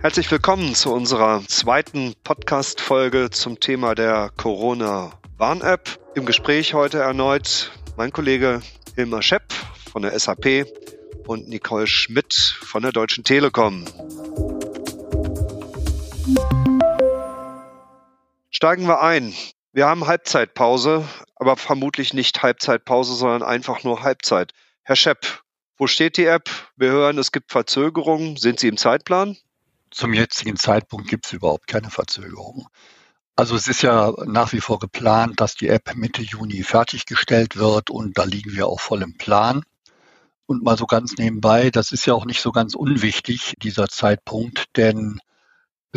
Herzlich willkommen zu unserer zweiten Podcast-Folge zum Thema der Corona-Warn-App. Im Gespräch heute erneut mein Kollege Hilmar Schepp von der SAP und Nicole Schmidt von der Deutschen Telekom. Steigen wir ein. Wir haben Halbzeitpause, aber vermutlich nicht Halbzeitpause, sondern einfach nur Halbzeit. Herr Schepp, wo steht die App? Wir hören, es gibt Verzögerungen. Sind Sie im Zeitplan? Zum jetzigen Zeitpunkt gibt es überhaupt keine Verzögerungen. Also es ist ja nach wie vor geplant, dass die App Mitte Juni fertiggestellt wird und da liegen wir auch voll im Plan. Und mal so ganz nebenbei, das ist ja auch nicht so ganz unwichtig, dieser Zeitpunkt, denn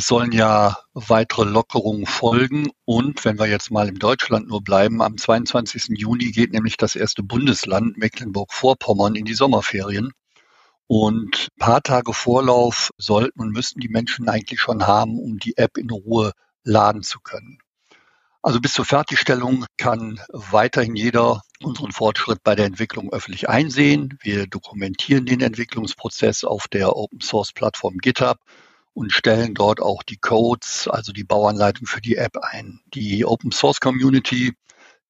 es sollen ja weitere Lockerungen folgen. Und wenn wir jetzt mal in Deutschland nur bleiben, am 22. Juni geht nämlich das erste Bundesland Mecklenburg-Vorpommern in die Sommerferien. Und ein paar Tage Vorlauf sollten und müssten die Menschen eigentlich schon haben, um die App in Ruhe laden zu können. Also bis zur Fertigstellung kann weiterhin jeder unseren Fortschritt bei der Entwicklung öffentlich einsehen. Wir dokumentieren den Entwicklungsprozess auf der Open Source Plattform GitHub und stellen dort auch die Codes, also die Bauanleitung für die App ein. Die Open Source Community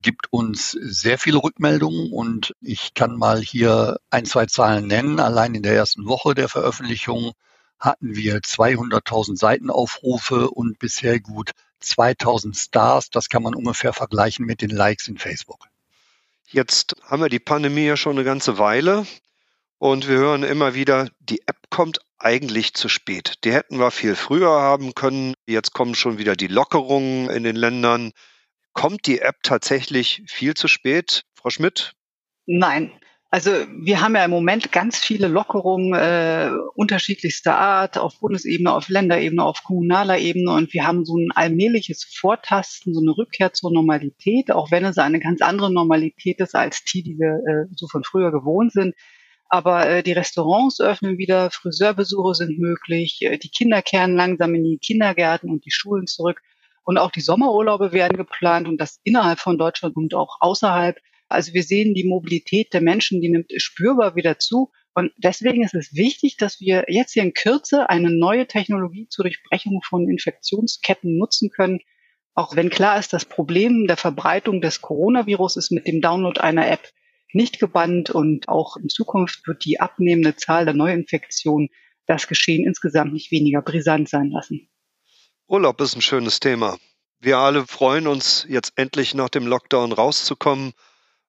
gibt uns sehr viele Rückmeldungen und ich kann mal hier ein, zwei Zahlen nennen. Allein in der ersten Woche der Veröffentlichung hatten wir 200.000 Seitenaufrufe und bisher gut 2000 Stars. Das kann man ungefähr vergleichen mit den Likes in Facebook. Jetzt haben wir die Pandemie ja schon eine ganze Weile und wir hören immer wieder, die App kommt eigentlich zu spät. Die hätten wir viel früher haben können. Jetzt kommen schon wieder die Lockerungen in den Ländern. Kommt die App tatsächlich viel zu spät, Frau Schmidt? Nein. Also wir haben ja im Moment ganz viele Lockerungen äh, unterschiedlichster Art auf Bundesebene, auf Länderebene, auf kommunaler Ebene und wir haben so ein allmähliches Vortasten, so eine Rückkehr zur Normalität, auch wenn es eine ganz andere Normalität ist als die, die wir äh, so von früher gewohnt sind. Aber äh, die Restaurants öffnen wieder, Friseurbesuche sind möglich, äh, die Kinder kehren langsam in die Kindergärten und die Schulen zurück. Und auch die Sommerurlaube werden geplant und das innerhalb von Deutschland und auch außerhalb. Also wir sehen die Mobilität der Menschen, die nimmt spürbar wieder zu. Und deswegen ist es wichtig, dass wir jetzt hier in Kürze eine neue Technologie zur Durchbrechung von Infektionsketten nutzen können. Auch wenn klar ist, das Problem der Verbreitung des Coronavirus ist mit dem Download einer App nicht gebannt und auch in Zukunft wird die abnehmende Zahl der Neuinfektionen das Geschehen insgesamt nicht weniger brisant sein lassen. Urlaub ist ein schönes Thema. Wir alle freuen uns, jetzt endlich nach dem Lockdown rauszukommen.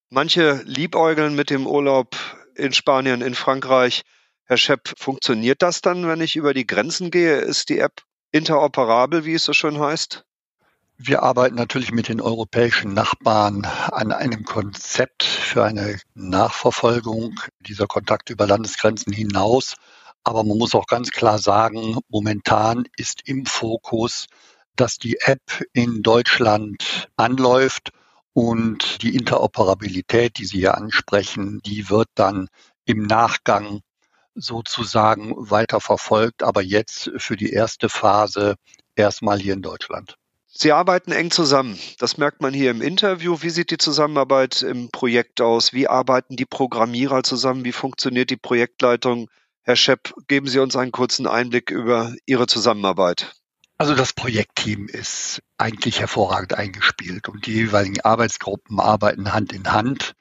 Manche liebäugeln mit dem Urlaub in Spanien, in Frankreich. Herr Schepp, funktioniert das dann, wenn ich über die Grenzen gehe? Ist die App interoperabel, wie es so schön heißt? Wir arbeiten natürlich mit den europäischen Nachbarn an einem Konzept für eine Nachverfolgung dieser Kontakte über Landesgrenzen hinaus. Aber man muss auch ganz klar sagen, momentan ist im Fokus, dass die App in Deutschland anläuft und die Interoperabilität, die Sie hier ansprechen, die wird dann im Nachgang sozusagen weiter verfolgt, aber jetzt für die erste Phase erstmal hier in Deutschland. Sie arbeiten eng zusammen. Das merkt man hier im Interview. Wie sieht die Zusammenarbeit im Projekt aus? Wie arbeiten die Programmierer zusammen? Wie funktioniert die Projektleitung? Herr Schepp, geben Sie uns einen kurzen Einblick über Ihre Zusammenarbeit. Also das Projektteam ist eigentlich hervorragend eingespielt und die jeweiligen Arbeitsgruppen arbeiten Hand in Hand.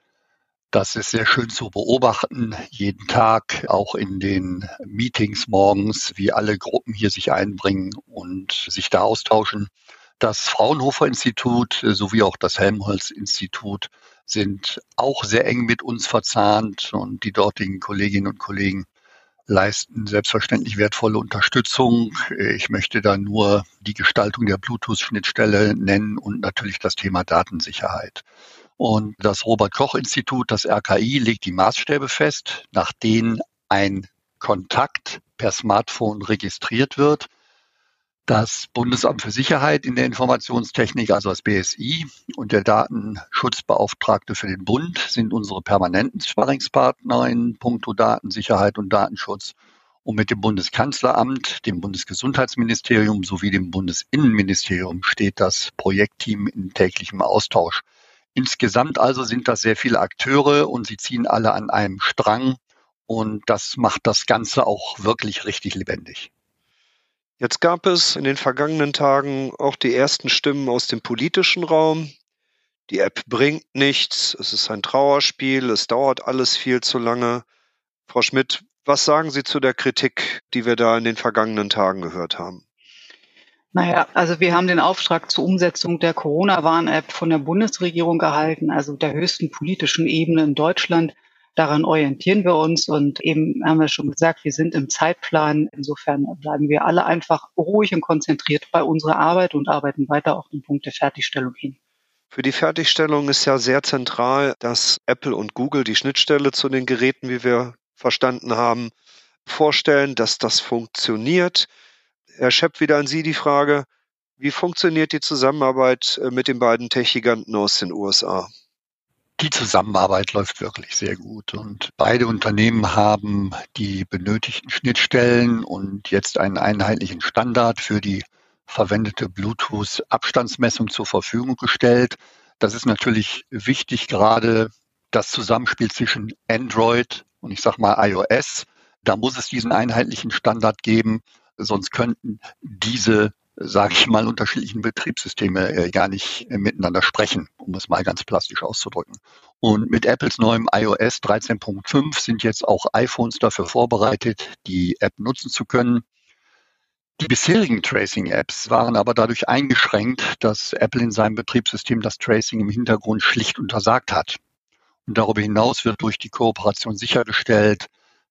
Das ist sehr schön zu beobachten, jeden Tag, auch in den Meetings morgens, wie alle Gruppen hier sich einbringen und sich da austauschen. Das Fraunhofer Institut sowie auch das Helmholtz Institut sind auch sehr eng mit uns verzahnt und die dortigen Kolleginnen und Kollegen leisten selbstverständlich wertvolle Unterstützung. Ich möchte da nur die Gestaltung der Bluetooth-Schnittstelle nennen und natürlich das Thema Datensicherheit. Und das Robert Koch Institut, das RKI, legt die Maßstäbe fest, nach denen ein Kontakt per Smartphone registriert wird. Das Bundesamt für Sicherheit in der Informationstechnik, also das BSI und der Datenschutzbeauftragte für den Bund sind unsere permanenten Sparringspartner in puncto Datensicherheit und Datenschutz. Und mit dem Bundeskanzleramt, dem Bundesgesundheitsministerium sowie dem Bundesinnenministerium steht das Projektteam in täglichem Austausch. Insgesamt also sind das sehr viele Akteure und sie ziehen alle an einem Strang, Und das macht das Ganze auch wirklich richtig lebendig. Jetzt gab es in den vergangenen Tagen auch die ersten Stimmen aus dem politischen Raum. Die App bringt nichts, es ist ein Trauerspiel, es dauert alles viel zu lange. Frau Schmidt, was sagen Sie zu der Kritik, die wir da in den vergangenen Tagen gehört haben? Naja, also wir haben den Auftrag zur Umsetzung der Corona-Warn-App von der Bundesregierung erhalten, also der höchsten politischen Ebene in Deutschland. Daran orientieren wir uns und eben haben wir schon gesagt, wir sind im Zeitplan. Insofern bleiben wir alle einfach ruhig und konzentriert bei unserer Arbeit und arbeiten weiter auf den Punkt der Fertigstellung hin. Für die Fertigstellung ist ja sehr zentral, dass Apple und Google die Schnittstelle zu den Geräten, wie wir verstanden haben, vorstellen, dass das funktioniert. Herr Schepp, wieder an Sie die Frage, wie funktioniert die Zusammenarbeit äh, mit den beiden Tech-Giganten aus den USA? Die Zusammenarbeit läuft wirklich sehr gut und beide Unternehmen haben die benötigten Schnittstellen und jetzt einen einheitlichen Standard für die verwendete Bluetooth-Abstandsmessung zur Verfügung gestellt. Das ist natürlich wichtig, gerade das Zusammenspiel zwischen Android und ich sage mal iOS. Da muss es diesen einheitlichen Standard geben, sonst könnten diese sage ich mal, unterschiedlichen Betriebssysteme äh, gar nicht äh, miteinander sprechen, um es mal ganz plastisch auszudrücken. Und mit Apples neuem iOS 13.5 sind jetzt auch iPhones dafür vorbereitet, die App nutzen zu können. Die bisherigen Tracing-Apps waren aber dadurch eingeschränkt, dass Apple in seinem Betriebssystem das Tracing im Hintergrund schlicht untersagt hat. Und darüber hinaus wird durch die Kooperation sichergestellt,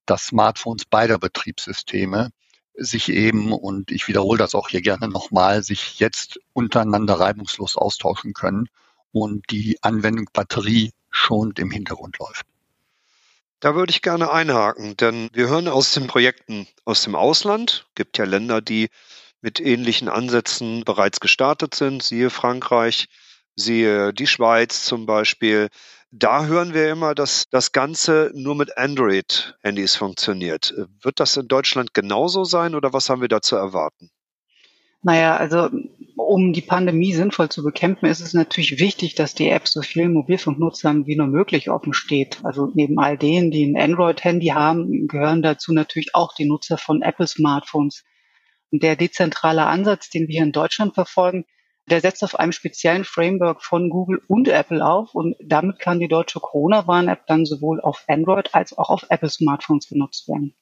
dass Smartphones beider Betriebssysteme sich eben, und ich wiederhole das auch hier gerne nochmal, sich jetzt untereinander reibungslos austauschen können und die Anwendung Batterie schonend im Hintergrund läuft. Da würde ich gerne einhaken, denn wir hören aus den Projekten aus dem Ausland. Gibt ja Länder, die mit ähnlichen Ansätzen bereits gestartet sind, siehe Frankreich, siehe die Schweiz zum Beispiel. Da hören wir immer, dass das Ganze nur mit Android-Handys funktioniert. Wird das in Deutschland genauso sein oder was haben wir da zu erwarten? Naja, also um die Pandemie sinnvoll zu bekämpfen, ist es natürlich wichtig, dass die App so vielen Mobilfunknutzern wie nur möglich offen steht. Also neben all denen, die ein Android-Handy haben, gehören dazu natürlich auch die Nutzer von Apple-Smartphones. Und der dezentrale Ansatz, den wir in Deutschland verfolgen, der setzt auf einem speziellen Framework von Google und Apple auf und damit kann die deutsche Corona-Warn-App dann sowohl auf Android als auch auf Apple-Smartphones genutzt werden.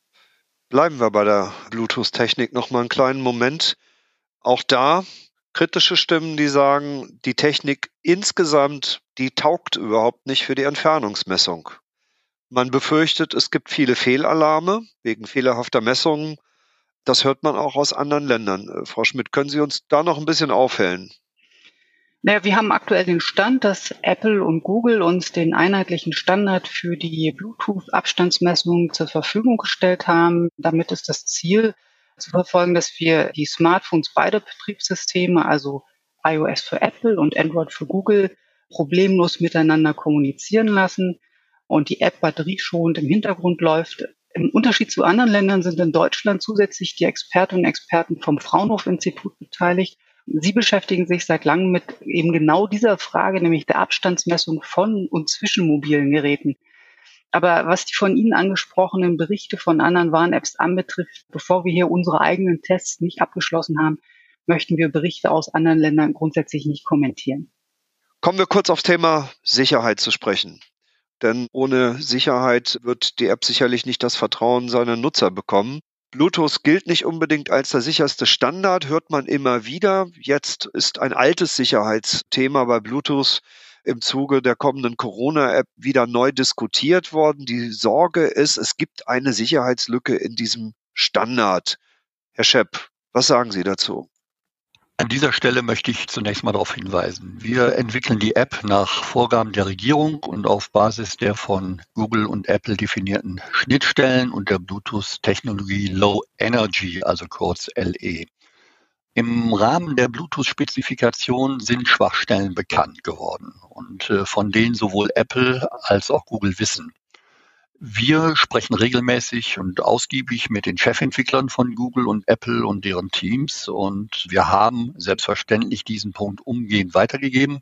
Bleiben wir bei der Bluetooth-Technik noch mal einen kleinen Moment. Auch da kritische Stimmen, die sagen, die Technik insgesamt, die taugt überhaupt nicht für die Entfernungsmessung. Man befürchtet, es gibt viele Fehlalarme wegen fehlerhafter Messungen das hört man auch aus anderen Ländern. Äh, Frau Schmidt, können Sie uns da noch ein bisschen aufhellen? Naja, wir haben aktuell den Stand, dass Apple und Google uns den einheitlichen Standard für die Bluetooth-Abstandsmessung zur Verfügung gestellt haben. Damit ist das Ziel zu verfolgen, dass wir die Smartphones beider Betriebssysteme, also iOS für Apple und Android für Google, problemlos miteinander kommunizieren lassen und die App batterieschonend im Hintergrund läuft. Im Unterschied zu anderen Ländern sind in Deutschland zusätzlich die Expertinnen und Experten vom Fraunhofer-Institut beteiligt. Sie beschäftigen sich seit langem mit eben genau dieser Frage, nämlich der Abstandsmessung von und zwischen mobilen Geräten. Aber was die von Ihnen angesprochenen Berichte von anderen Warn-Apps anbetrifft, bevor wir hier unsere eigenen Tests nicht abgeschlossen haben, möchten wir Berichte aus anderen Ländern grundsätzlich nicht kommentieren. Kommen wir kurz aufs Thema Sicherheit zu sprechen. Denn ohne Sicherheit wird die App sicherlich nicht das Vertrauen seiner Nutzer bekommen. Bluetooth gilt nicht unbedingt als der sicherste Standard, hört man immer wieder. Jetzt ist ein altes Sicherheitsthema bei Bluetooth im Zuge der kommenden Corona-App wieder neu diskutiert worden. Die Sorge ist, es gibt eine Sicherheitslücke in diesem Standard. Herr Schepp, was sagen Sie dazu? An dieser Stelle möchte ich zunächst mal darauf hinweisen. Wir entwickeln die App nach Vorgaben der Regierung und auf Basis der von Google und Apple definierten Schnittstellen und der Bluetooth-Technologie Low Energy, also kurz LE. Im Rahmen der Bluetooth-Spezifikation sind Schwachstellen bekannt geworden und äh, von denen sowohl Apple als auch Google wissen. Wir sprechen regelmäßig und ausgiebig mit den Chefentwicklern von Google und Apple und deren Teams und wir haben selbstverständlich diesen Punkt umgehend weitergegeben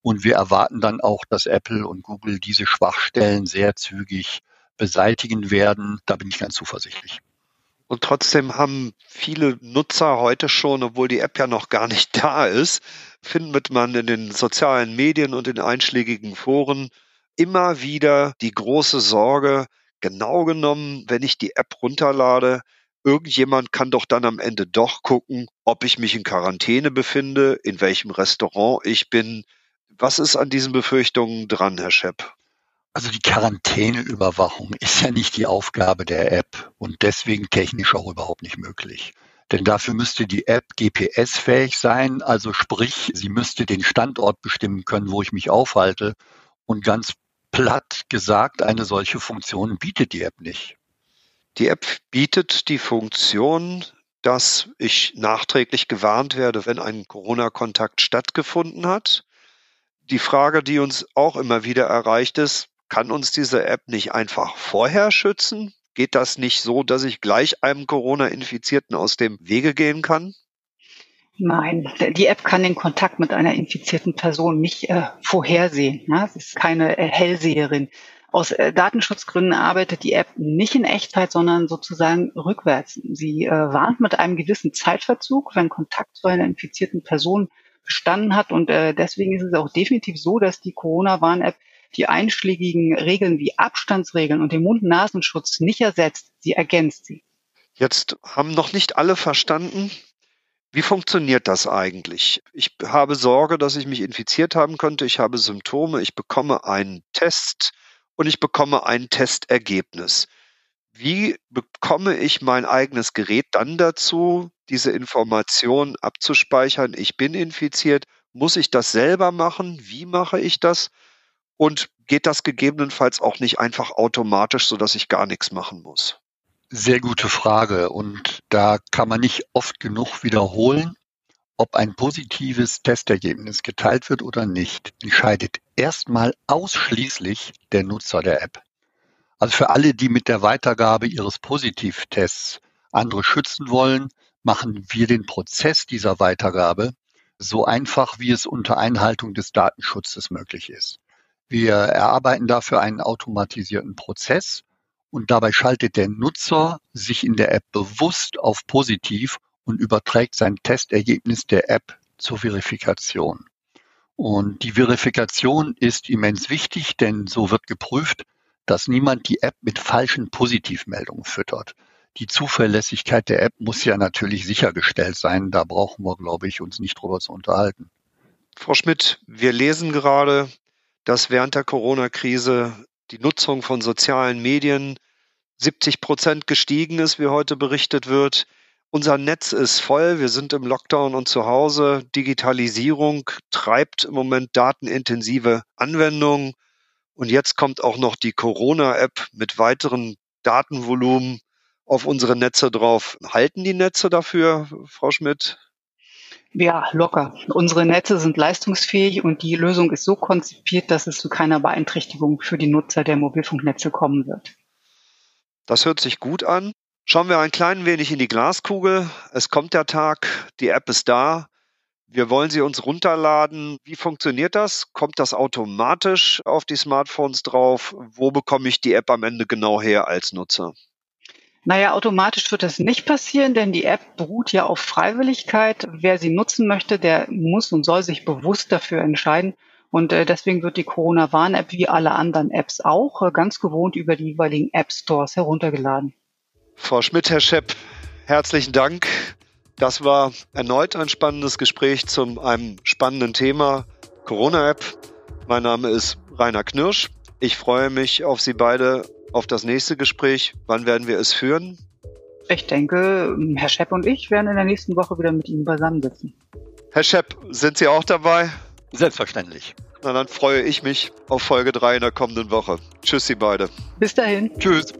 und wir erwarten dann auch, dass Apple und Google diese Schwachstellen sehr zügig beseitigen werden. Da bin ich ganz zuversichtlich. Und trotzdem haben viele Nutzer heute schon, obwohl die App ja noch gar nicht da ist, findet man in den sozialen Medien und in einschlägigen Foren immer wieder die große Sorge, genau genommen, wenn ich die App runterlade, irgendjemand kann doch dann am Ende doch gucken, ob ich mich in Quarantäne befinde, in welchem Restaurant ich bin. Was ist an diesen Befürchtungen dran, Herr Schepp? Also die Quarantäneüberwachung ist ja nicht die Aufgabe der App und deswegen technisch auch überhaupt nicht möglich. Denn dafür müsste die App GPS-fähig sein, also sprich, sie müsste den Standort bestimmen können, wo ich mich aufhalte. Und ganz platt gesagt, eine solche Funktion bietet die App nicht. Die App bietet die Funktion, dass ich nachträglich gewarnt werde, wenn ein Corona-Kontakt stattgefunden hat. Die Frage, die uns auch immer wieder erreicht ist, kann uns diese App nicht einfach vorher schützen? Geht das nicht so, dass ich gleich einem Corona-Infizierten aus dem Wege gehen kann? Nein, die App kann den Kontakt mit einer infizierten Person nicht äh, vorhersehen. Ja? Es ist keine äh, Hellseherin. Aus äh, Datenschutzgründen arbeitet die App nicht in Echtzeit, sondern sozusagen rückwärts. Sie äh, warnt mit einem gewissen Zeitverzug, wenn Kontakt zu einer infizierten Person bestanden hat. Und äh, deswegen ist es auch definitiv so, dass die Corona-Warn-App die einschlägigen Regeln wie Abstandsregeln und den Mund-Nasenschutz nicht ersetzt. Sie ergänzt sie. Jetzt haben noch nicht alle verstanden, wie funktioniert das eigentlich? Ich habe Sorge, dass ich mich infiziert haben könnte. Ich habe Symptome. Ich bekomme einen Test und ich bekomme ein Testergebnis. Wie bekomme ich mein eigenes Gerät dann dazu, diese Information abzuspeichern? Ich bin infiziert. Muss ich das selber machen? Wie mache ich das? Und geht das gegebenenfalls auch nicht einfach automatisch, sodass ich gar nichts machen muss? Sehr gute Frage. Und da kann man nicht oft genug wiederholen, ob ein positives Testergebnis geteilt wird oder nicht, entscheidet erstmal ausschließlich der Nutzer der App. Also für alle, die mit der Weitergabe ihres Positivtests andere schützen wollen, machen wir den Prozess dieser Weitergabe so einfach, wie es unter Einhaltung des Datenschutzes möglich ist. Wir erarbeiten dafür einen automatisierten Prozess und dabei schaltet der Nutzer sich in der App bewusst auf positiv und überträgt sein Testergebnis der App zur Verifikation. Und die Verifikation ist immens wichtig, denn so wird geprüft, dass niemand die App mit falschen Positivmeldungen füttert. Die Zuverlässigkeit der App muss ja natürlich sichergestellt sein. Da brauchen wir, glaube ich, uns nicht drüber zu unterhalten. Frau Schmidt, wir lesen gerade, dass während der Corona-Krise die Nutzung von sozialen Medien 70 Prozent gestiegen ist, wie heute berichtet wird. Unser Netz ist voll, wir sind im Lockdown und zu Hause. Digitalisierung treibt im Moment datenintensive Anwendungen. Und jetzt kommt auch noch die Corona-App mit weiteren Datenvolumen auf unsere Netze drauf. Halten die Netze dafür, Frau Schmidt? Ja, locker. Unsere Netze sind leistungsfähig und die Lösung ist so konzipiert, dass es zu keiner Beeinträchtigung für die Nutzer der Mobilfunknetze kommen wird. Das hört sich gut an. Schauen wir ein klein wenig in die Glaskugel. Es kommt der Tag, die App ist da. Wir wollen sie uns runterladen. Wie funktioniert das? Kommt das automatisch auf die Smartphones drauf? Wo bekomme ich die App am Ende genau her als Nutzer? Naja, automatisch wird das nicht passieren, denn die App beruht ja auf Freiwilligkeit. Wer sie nutzen möchte, der muss und soll sich bewusst dafür entscheiden. Und äh, deswegen wird die Corona-Warn-App wie alle anderen Apps auch äh, ganz gewohnt über die jeweiligen App-Stores heruntergeladen. Frau Schmidt, Herr Schepp, herzlichen Dank. Das war erneut ein spannendes Gespräch zu einem spannenden Thema Corona-App. Mein Name ist Rainer Knirsch. Ich freue mich auf Sie beide auf das nächste Gespräch. Wann werden wir es führen? Ich denke, Herr Schepp und ich werden in der nächsten Woche wieder mit Ihnen beisammensitzen. Herr Schepp, sind Sie auch dabei? Selbstverständlich. Na, dann freue ich mich auf Folge 3 in der kommenden Woche. Tschüss, Sie beide. Bis dahin. Tschüss.